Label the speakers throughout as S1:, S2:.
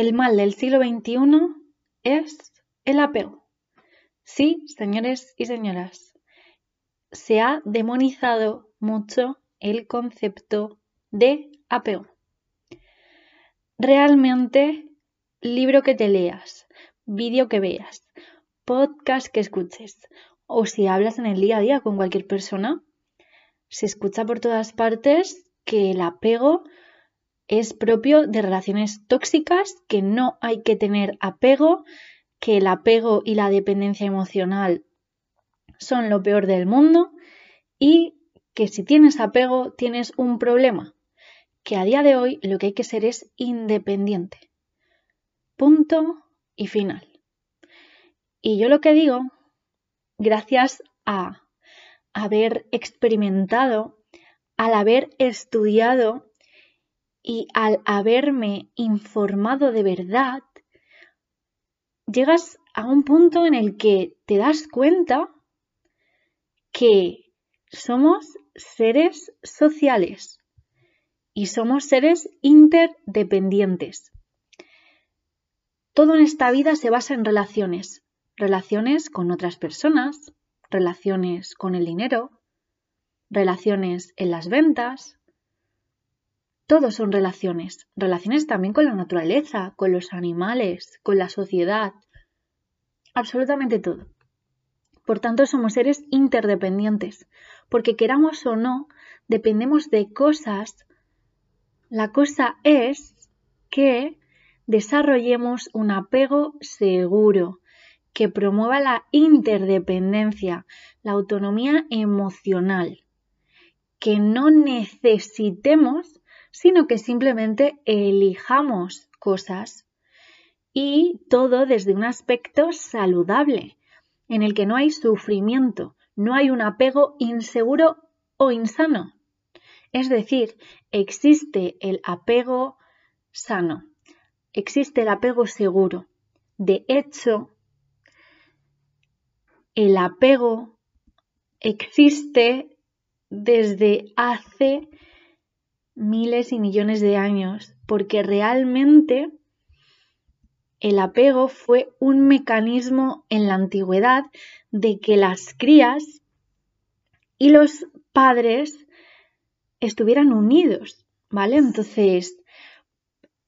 S1: el mal del siglo XXI es el apego. Sí, señores y señoras, se ha demonizado mucho el concepto de apego. Realmente, libro que te leas, vídeo que veas, podcast que escuches, o si hablas en el día a día con cualquier persona, se escucha por todas partes que el apego es propio de relaciones tóxicas, que no hay que tener apego, que el apego y la dependencia emocional son lo peor del mundo y que si tienes apego tienes un problema, que a día de hoy lo que hay que ser es independiente. Punto y final. Y yo lo que digo, gracias a haber experimentado, al haber estudiado y al haberme informado de verdad, llegas a un punto en el que te das cuenta que somos seres sociales y somos seres interdependientes. Todo en esta vida se basa en relaciones, relaciones con otras personas, relaciones con el dinero, relaciones en las ventas. Todos son relaciones, relaciones también con la naturaleza, con los animales, con la sociedad, absolutamente todo. Por tanto, somos seres interdependientes, porque queramos o no, dependemos de cosas. La cosa es que desarrollemos un apego seguro, que promueva la interdependencia, la autonomía emocional, que no necesitemos, sino que simplemente elijamos cosas y todo desde un aspecto saludable, en el que no hay sufrimiento, no hay un apego inseguro o insano. Es decir, existe el apego sano, existe el apego seguro. De hecho, el apego existe desde hace miles y millones de años, porque realmente el apego fue un mecanismo en la antigüedad de que las crías y los padres estuvieran unidos, ¿vale? Entonces,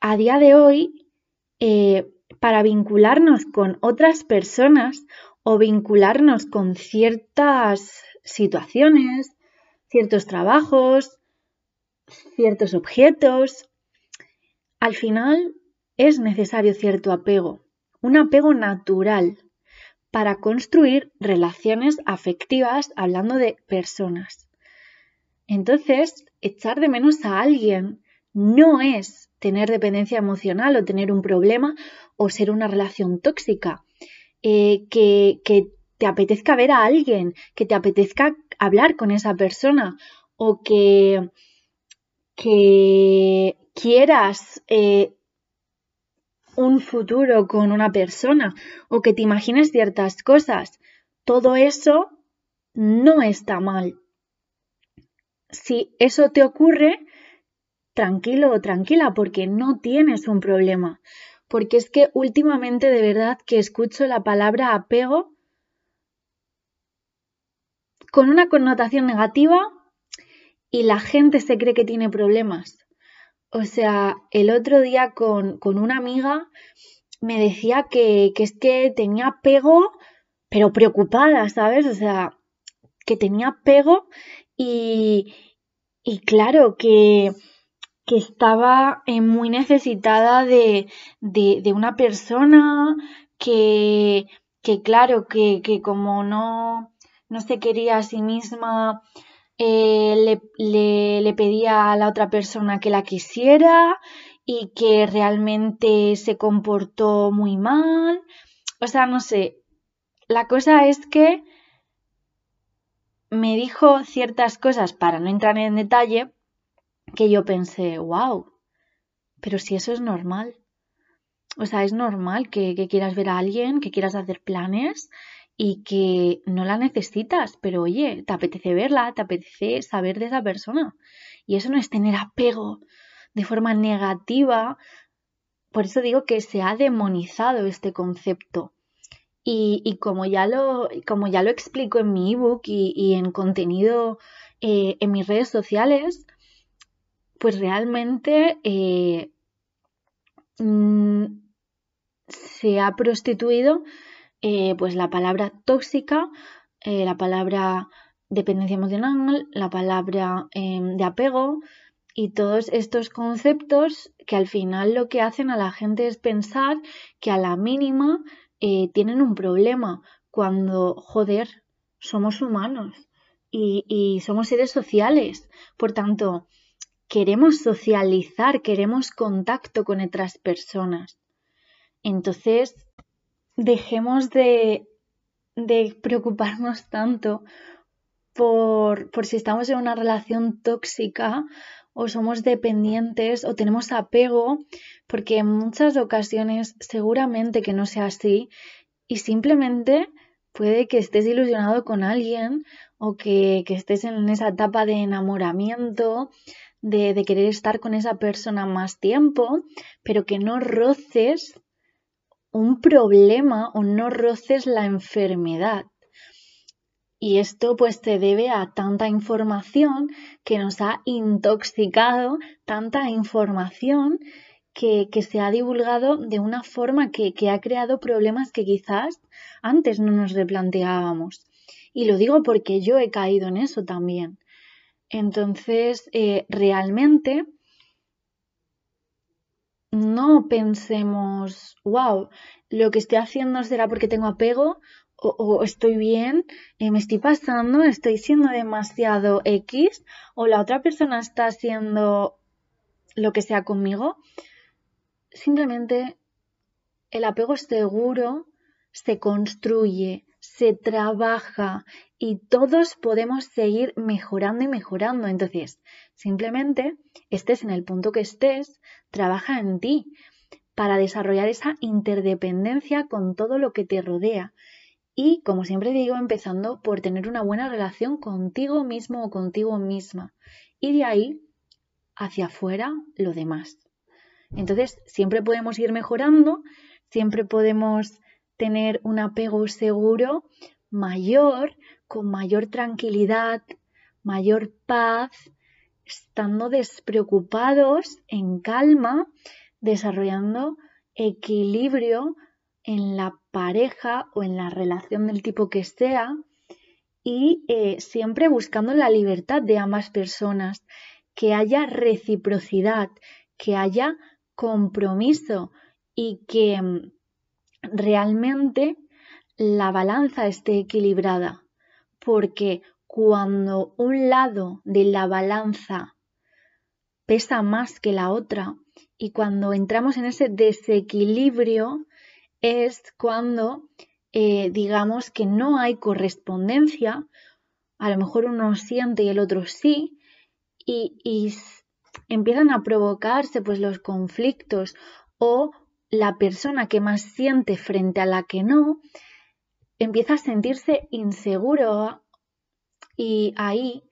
S1: a día de hoy, eh, para vincularnos con otras personas o vincularnos con ciertas situaciones, ciertos trabajos, ciertos objetos. Al final es necesario cierto apego, un apego natural para construir relaciones afectivas hablando de personas. Entonces, echar de menos a alguien no es tener dependencia emocional o tener un problema o ser una relación tóxica. Eh, que, te apetezca ver a alguien, que te apetezca hablar con esa persona o que, que quieras eh, un futuro con una persona o que te imagines ciertas cosas. Todo eso no está mal. Si eso te ocurre, tranquilo o tranquila porque no tienes un problema porque es que últimamente de verdad que escucho la palabra apego con una connotación negativa y la gente se cree que tiene problemas. O sea, el otro día con, una amiga me decía que, que, es que tenía apego, pero preocupada, ¿sabes? O sea, que tenía apego y, y claro, que, que estaba eh, muy necesitada de, una persona que, que claro, que, como no, no se quería a sí misma, eh, le, le, pedía a la otra persona que la quisiera y que realmente se comportó muy mal. O sea, no sé. La cosa es que me dijo ciertas cosas para no entrar en detalle que yo pensé, wow, pero si eso es normal. O sea, es normal que, quieras ver a alguien, que quieras hacer planes y que no la necesitas, pero oye, te apetece verla, te apetece saber de esa persona. Y eso no es tener apego de forma negativa por eso digo que se ha demonizado este concepto. Y, como, ya lo, como ya lo explico en mi ebook y, en contenido eh, en mis redes sociales, pues realmente eh, mm, se ha prostituido eh, pues la palabra tóxica, la palabra dependencia emocional, la palabra em, de apego y todos estos conceptos que al final lo que hacen a la gente es pensar que a la mínima eh, tienen un problema cuando, joder, somos humanos y, y somos seres sociales. Por tanto, queremos socializar, queremos contacto con otras personas. Entonces, dejemos de, de preocuparnos tanto por, por, si estamos en una relación tóxica o somos dependientes o tenemos apego, porque en muchas ocasiones seguramente que no sea así y simplemente puede que estés ilusionado con alguien o que, estés en esa etapa de enamoramiento, de, de querer estar con esa persona más tiempo, pero que no roces un problema o no roces la enfermedad. Y esto pues se debe a tanta información que nos ha intoxicado, tanta información que, se ha divulgado de una forma que, ha creado problemas que quizás antes no nos replanteábamos. Y lo digo porque yo he caído en eso también. Entonces, eh, realmente no pensemos, wow, lo que estoy haciendo será porque tengo apego o, estoy bien, eh, me estoy pasando, estoy siendo demasiado X, o la otra persona está haciendo lo que sea conmigo. Simplemente el apego seguro se construye, se trabaja y todos podemos seguir mejorando y mejorando. Entonces, simplemente estés en el punto que estés, trabaja en ti para desarrollar esa interdependencia con todo lo que te rodea y, como siempre digo, empezando por tener una buena relación contigo mismo o contigo misma. Y de ahí hacia afuera lo demás. Entonces, siempre podemos ir mejorando, siempre podemos tener un apego seguro mayor, con mayor tranquilidad, mayor paz, estando despreocupados, en calma, desarrollando equilibrio en la pareja o en la relación del tipo que sea y eh, siempre buscando la libertad de ambas personas, que haya reciprocidad, que haya compromiso y que mm, realmente la balanza esté equilibrada, porque cuando un lado de la balanza pesa más que la otra y cuando entramos en ese desequilibrio, es cuando eh, digamos que no hay correspondencia, a lo mejor uno siente y el otro sí, y, empiezan a provocarse pues los conflictos o la persona que más siente frente a la que no, empieza a sentirse inseguro y ahí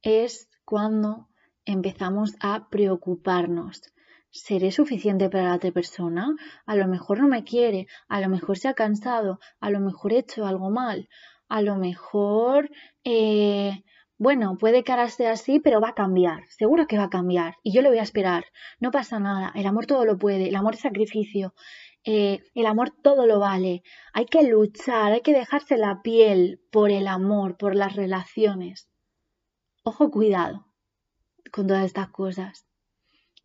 S1: es cuando empezamos a preocuparnos. ¿Seré suficiente para la otra persona? A lo mejor no me quiere, a lo mejor se ha cansado, a lo mejor he hecho algo mal, a lo mejor, eh, bueno, puede que ahora sea así, pero va a cambiar, seguro que va a cambiar y yo le voy a esperar, no pasa nada, el amor todo lo puede, el amor es sacrificio, eh, el amor todo lo vale, hay que luchar, hay que dejarse la piel por el amor, por las relaciones. Ojo, cuidado con todas estas cosas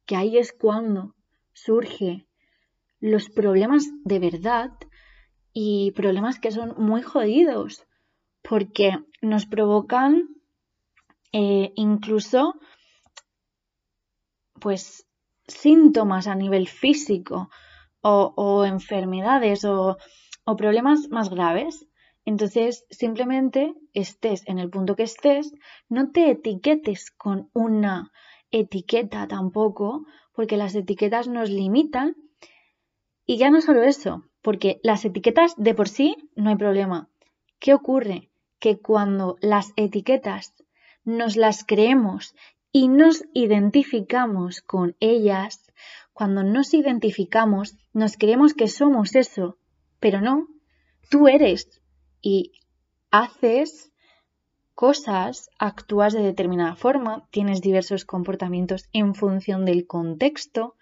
S1: que ahí es cuando surge los problemas de verdad y problemas que son muy jodidos porque nos provocan eh, incluso pues síntomas a nivel físico o, enfermedades o, o problemas más graves. Entonces, simplemente estés en el punto que estés, no te etiquetes con una etiqueta tampoco, porque las etiquetas nos limitan. Y ya no solo eso, porque las etiquetas de por sí no hay problema. ¿Qué ocurre? Que cuando las etiquetas nos las creemos y nos identificamos con ellas, cuando nos identificamos, nos creemos que somos eso, pero no, tú eres y haces cosas, actúas de determinada forma, tienes diversos comportamientos en función del contexto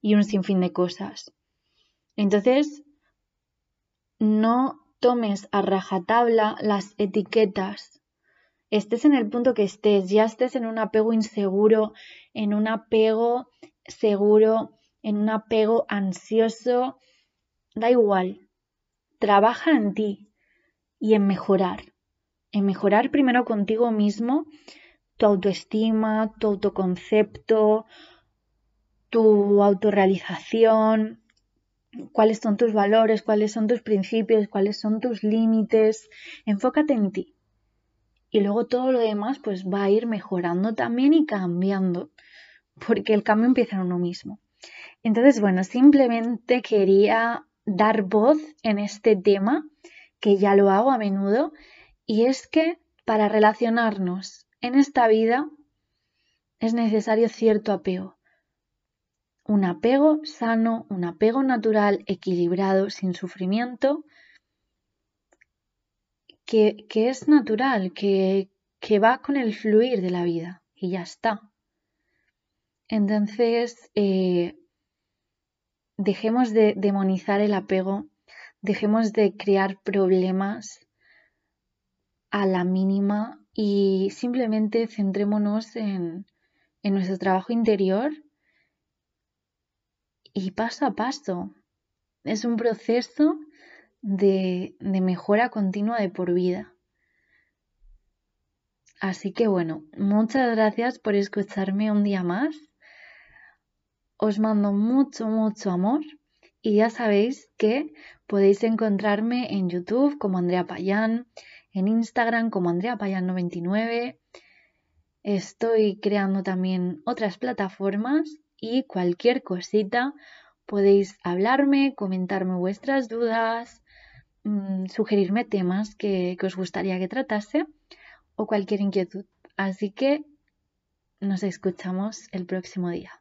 S1: y un sinfín de cosas. Entonces, no tomes a rajatabla las etiquetas. Estés en el punto que estés, ya estés en un apego inseguro, en un apego seguro, en un apego ansioso, da igual. Trabaja en ti y en mejorar. En mejorar primero contigo mismo, tu autoestima, tu autoconcepto, tu autorrealización, cuáles son tus valores, cuáles son tus principios, cuáles son tus límites. Enfócate en ti. Y luego todo lo demás pues va a ir mejorando también y cambiando, porque el cambio empieza en uno mismo. Entonces, bueno, simplemente quería dar voz en este tema, que ya lo hago a menudo, y es que para relacionarnos en esta vida es necesario cierto apego un apego sano, un apego natural, equilibrado, sin sufrimiento, que, es natural, que, va con el fluir de la vida y ya está. Entonces, eh, dejemos de demonizar el apego, dejemos de crear problemas a la mínima y simplemente centrémonos en, en nuestro trabajo interior y paso a paso. Es un proceso de, de mejora continua de por vida. Así que bueno, muchas gracias por escucharme un día más. Os mando mucho, mucho amor y ya sabéis que podéis encontrarme en YouTube como Andrea Payán, en Instagram como Andrea Payán99. Estoy creando también otras plataformas y cualquier cosita podéis hablarme, comentarme vuestras dudas, mm, sugerirme temas que, que os gustaría que tratase o cualquier inquietud. Así que nos escuchamos el próximo día.